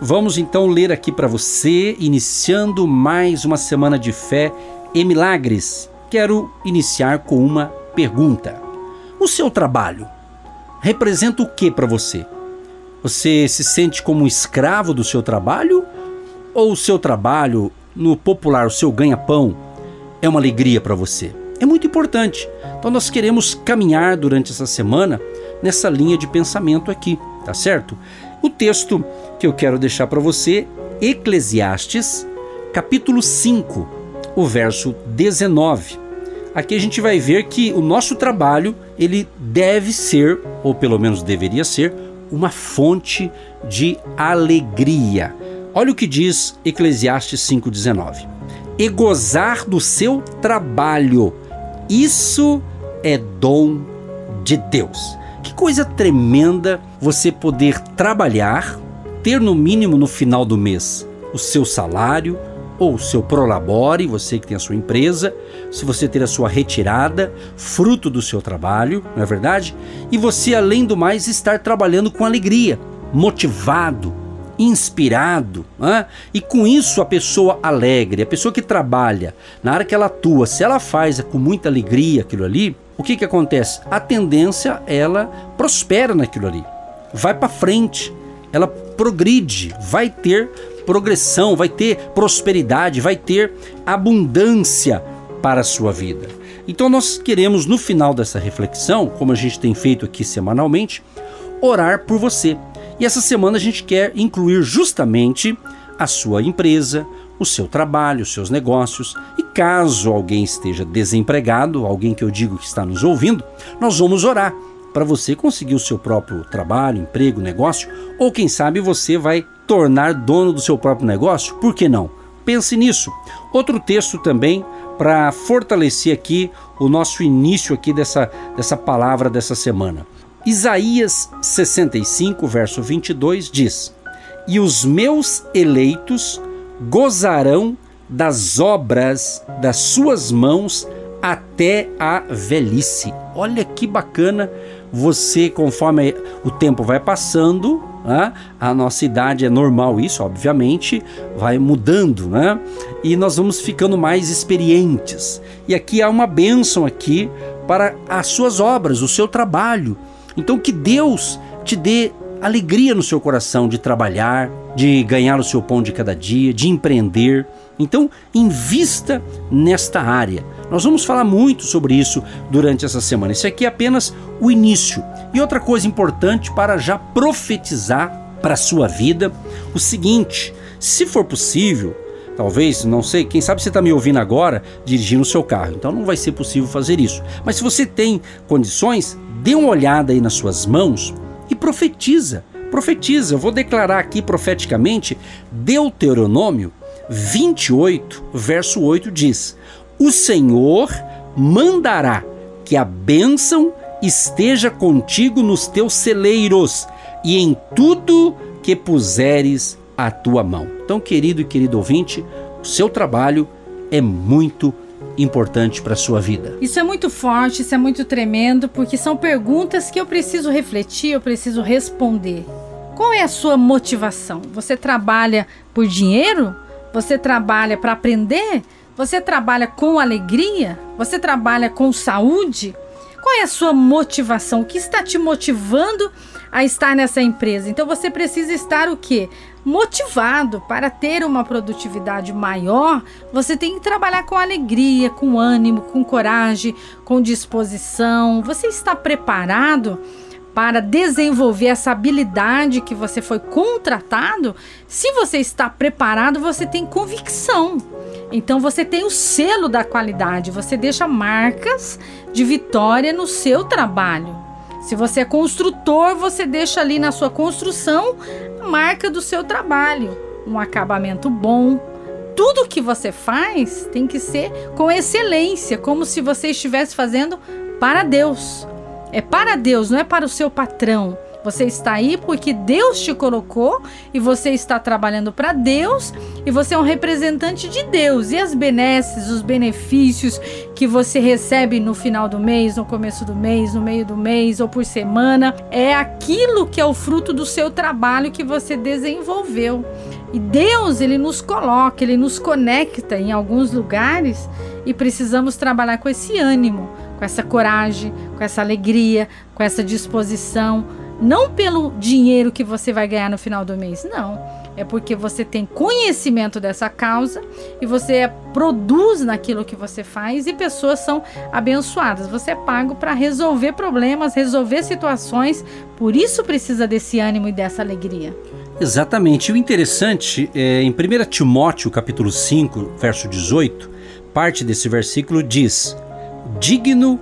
Vamos então ler aqui para você, iniciando mais uma semana de fé e milagres. Quero iniciar com uma pergunta. O seu trabalho representa o que para você? Você se sente como um escravo do seu trabalho? Ou o seu trabalho, no popular, o seu ganha-pão, é uma alegria para você? É muito importante. Então nós queremos caminhar durante essa semana nessa linha de pensamento aqui, tá certo? O texto que eu quero deixar para você, Eclesiastes, capítulo 5, o verso 19. Aqui a gente vai ver que o nosso trabalho, ele deve ser, ou pelo menos deveria ser, uma fonte de alegria. Olha o que diz Eclesiastes 5:19. E gozar do seu trabalho, isso é dom de Deus. Que coisa tremenda você poder trabalhar, ter no mínimo no final do mês o seu salário ou o seu prolabore, você que tem a sua empresa, se você ter a sua retirada, fruto do seu trabalho, não é verdade? E você, além do mais, estar trabalhando com alegria, motivado, inspirado. Né? E com isso, a pessoa alegre, a pessoa que trabalha, na área que ela atua, se ela faz com muita alegria aquilo ali, o que, que acontece? A tendência, ela prospera naquilo ali, vai para frente, ela progride, vai ter progressão, vai ter prosperidade, vai ter abundância para a sua vida. Então nós queremos no final dessa reflexão, como a gente tem feito aqui semanalmente, orar por você. E essa semana a gente quer incluir justamente a sua empresa, o seu trabalho, os seus negócios. E caso alguém esteja desempregado, alguém que eu digo que está nos ouvindo, nós vamos orar para você conseguir o seu próprio trabalho, emprego, negócio, ou quem sabe você vai tornar dono do seu próprio negócio? Por que não? Pense nisso. Outro texto também para fortalecer aqui o nosso início aqui dessa, dessa palavra dessa semana. Isaías 65, verso 22 diz: E os meus eleitos gozarão das obras das suas mãos até a velhice. Olha que bacana você, conforme o tempo vai passando, né? a nossa idade é normal, isso obviamente vai mudando, né? E nós vamos ficando mais experientes. E aqui há uma bênção aqui para as suas obras, o seu trabalho. Então que Deus te dê alegria no seu coração de trabalhar, de ganhar o seu pão de cada dia, de empreender. Então, invista nesta área. Nós vamos falar muito sobre isso durante essa semana. Esse aqui é apenas o início. E outra coisa importante para já profetizar para a sua vida, o seguinte: se for possível, talvez, não sei, quem sabe você está me ouvindo agora dirigindo o seu carro, então não vai ser possível fazer isso. Mas se você tem condições, dê uma olhada aí nas suas mãos e profetiza. Profetiza, eu vou declarar aqui profeticamente, Deuteronômio 28, verso 8 diz: O Senhor mandará que a bênção esteja contigo nos teus celeiros e em tudo que puseres a tua mão. Então, querido e querido ouvinte, o seu trabalho é muito importante para a sua vida. Isso é muito forte, isso é muito tremendo, porque são perguntas que eu preciso refletir, eu preciso responder. Qual é a sua motivação? Você trabalha por dinheiro? Você trabalha para aprender? Você trabalha com alegria? Você trabalha com saúde? Qual é a sua motivação? O que está te motivando a estar nessa empresa? Então você precisa estar o quê? Motivado para ter uma produtividade maior, você tem que trabalhar com alegria, com ânimo, com coragem, com disposição. Você está preparado para desenvolver essa habilidade que você foi contratado? Se você está preparado, você tem convicção. Então você tem o selo da qualidade, você deixa marcas de vitória no seu trabalho. Se você é construtor, você deixa ali na sua construção a marca do seu trabalho. um acabamento bom. Tudo que você faz tem que ser com excelência, como se você estivesse fazendo para Deus. É para Deus, não é para o seu patrão. Você está aí porque Deus te colocou e você está trabalhando para Deus e você é um representante de Deus. E as benesses, os benefícios que você recebe no final do mês, no começo do mês, no meio do mês ou por semana, é aquilo que é o fruto do seu trabalho que você desenvolveu. E Deus, ele nos coloca, ele nos conecta em alguns lugares e precisamos trabalhar com esse ânimo, com essa coragem, com essa alegria, com essa disposição não pelo dinheiro que você vai ganhar no final do mês, não. É porque você tem conhecimento dessa causa e você produz naquilo que você faz e pessoas são abençoadas. Você é pago para resolver problemas, resolver situações, por isso precisa desse ânimo e dessa alegria. Exatamente. O interessante é em 1 Timóteo, capítulo 5, verso 18, parte desse versículo diz: Digno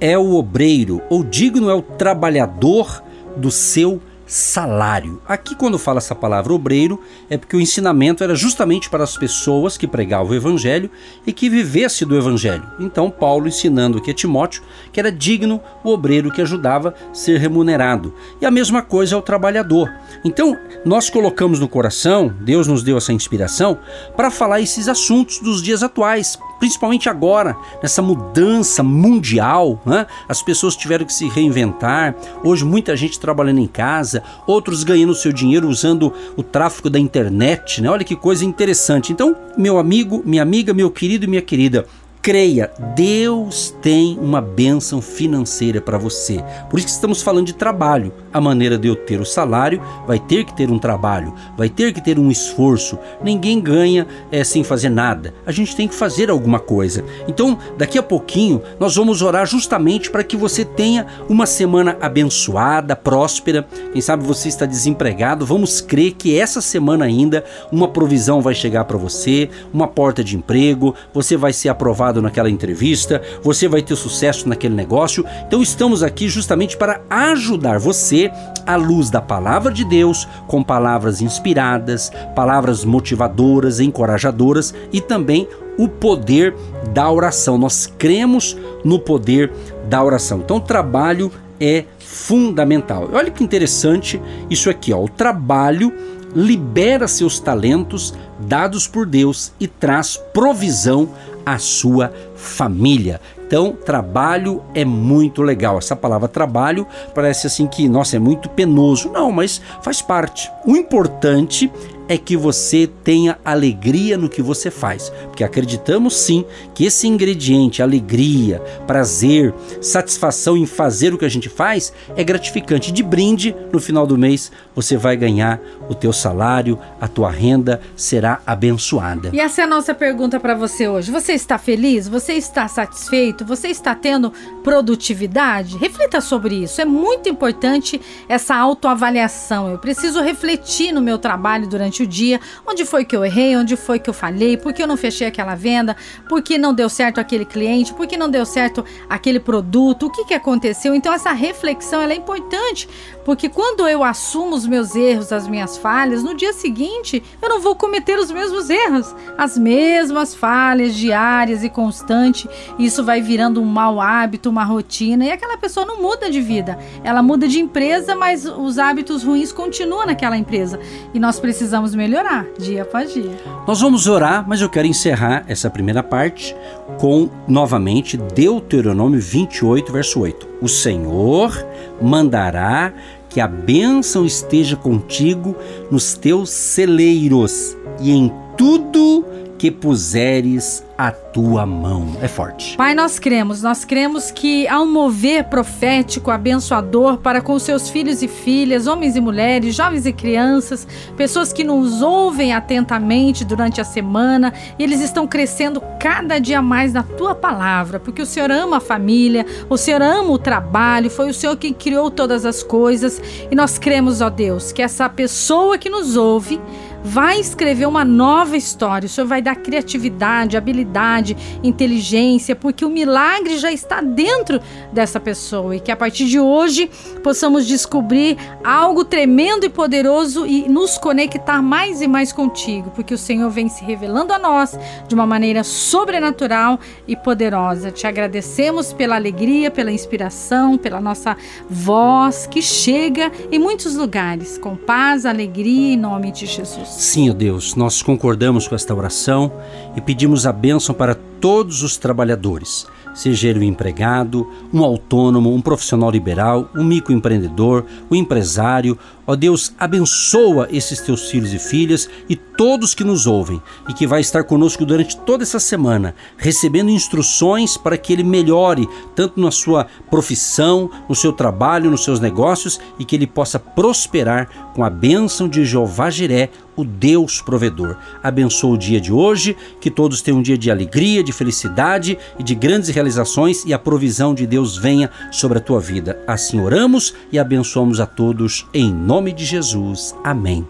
é o obreiro, ou digno é o trabalhador do seu salário. Aqui, quando fala essa palavra obreiro, é porque o ensinamento era justamente para as pessoas que pregavam o evangelho e que vivesse do evangelho. Então, Paulo ensinando aqui a Timóteo que era digno o obreiro que ajudava ser remunerado. E a mesma coisa é o trabalhador. Então, nós colocamos no coração, Deus nos deu essa inspiração, para falar esses assuntos dos dias atuais, principalmente agora, nessa mudança mundial, né? as pessoas tiveram que se reinventar. Hoje, muita gente trabalhando em casa, outros ganhando seu dinheiro usando o tráfego da internet. Né? Olha que coisa interessante. Então, meu amigo, minha amiga, meu querido e minha querida, Creia, Deus tem uma bênção financeira para você. Por isso que estamos falando de trabalho. A maneira de eu ter o salário vai ter que ter um trabalho, vai ter que ter um esforço. Ninguém ganha é, sem fazer nada. A gente tem que fazer alguma coisa. Então, daqui a pouquinho, nós vamos orar justamente para que você tenha uma semana abençoada, próspera. Quem sabe você está desempregado. Vamos crer que essa semana ainda uma provisão vai chegar para você, uma porta de emprego, você vai ser aprovado aprovado naquela entrevista, você vai ter sucesso naquele negócio. Então estamos aqui justamente para ajudar você à luz da palavra de Deus, com palavras inspiradas, palavras motivadoras, encorajadoras e também o poder da oração. Nós cremos no poder da oração. Então, o trabalho é fundamental. Olha que interessante isso aqui, ó. O trabalho libera seus talentos dados por Deus e traz provisão à sua família. Então, trabalho é muito legal. Essa palavra trabalho parece assim que, nossa, é muito penoso. Não, mas faz parte. O importante é que você tenha alegria no que você faz, porque acreditamos sim que esse ingrediente, alegria, prazer, satisfação em fazer o que a gente faz é gratificante. De brinde, no final do mês, você vai ganhar o teu salário, a tua renda será abençoada. E essa é a nossa pergunta para você hoje. Você está feliz? Você está satisfeito? Você está tendo produtividade? Reflita sobre isso. É muito importante essa autoavaliação. Eu preciso refletir no meu trabalho durante durante o dia, onde foi que eu errei, onde foi que eu falhei, por que eu não fechei aquela venda, por que não deu certo aquele cliente, por que não deu certo aquele produto, o que, que aconteceu. Então essa reflexão é importante, porque quando eu assumo os meus erros, as minhas falhas, no dia seguinte eu não vou cometer os mesmos erros, as mesmas falhas diárias e constantes. Isso vai virando um mau hábito, uma rotina, e aquela pessoa não muda de vida. Ela muda de empresa, mas os hábitos ruins continuam naquela empresa. E nós precisamos precisamos melhorar dia após dia. Nós vamos orar, mas eu quero encerrar essa primeira parte com novamente Deuteronômio 28, verso 8. O Senhor mandará que a bênção esteja contigo nos teus celeiros e em tudo que puseres a tua mão. É forte. Pai, nós cremos, nós cremos que há um mover profético, abençoador para com seus filhos e filhas, homens e mulheres, jovens e crianças, pessoas que nos ouvem atentamente durante a semana, e eles estão crescendo cada dia mais na tua palavra, porque o Senhor ama a família, o Senhor ama o trabalho, foi o Senhor quem criou todas as coisas, e nós cremos, ó Deus, que essa pessoa que nos ouve vai escrever uma nova história. O Senhor vai dar criatividade, habilidade, inteligência, porque o milagre já está dentro dessa pessoa e que a partir de hoje possamos descobrir algo tremendo e poderoso e nos conectar mais e mais contigo, porque o Senhor vem se revelando a nós de uma maneira sobrenatural e poderosa. Te agradecemos pela alegria, pela inspiração, pela nossa voz que chega em muitos lugares com paz, alegria em nome de Jesus. Sim, ó Deus, nós concordamos com esta oração e pedimos a bênção para todos os trabalhadores seja ele um empregado, um autônomo, um profissional liberal, um microempreendedor, um empresário. Ó Deus, abençoa esses teus filhos e filhas e todos que nos ouvem e que vai estar conosco durante toda essa semana, recebendo instruções para que ele melhore tanto na sua profissão, no seu trabalho, nos seus negócios e que ele possa prosperar com a bênção de Jeová Jiré, o Deus provedor. Abençoa o dia de hoje, que todos tenham um dia de alegria, de felicidade e de grandes realizações e a provisão de Deus venha sobre a tua vida. Assim oramos e abençoamos a todos em nome de Jesus. Amém.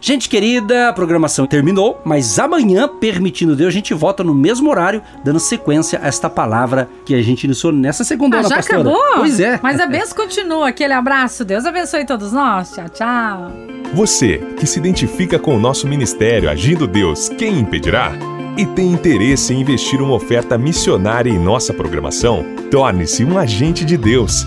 Gente querida, a programação terminou, mas amanhã, permitindo Deus, a gente volta no mesmo horário, dando sequência a esta palavra que a gente iniciou nessa segunda ah, já pastora. acabou? Pois é. Mas a bênção continua. Aquele abraço. Deus abençoe todos nós. Tchau, tchau. Você que se identifica com o nosso ministério Agindo Deus, quem impedirá? E tem interesse em investir uma oferta missionária em nossa programação? Torne-se um agente de Deus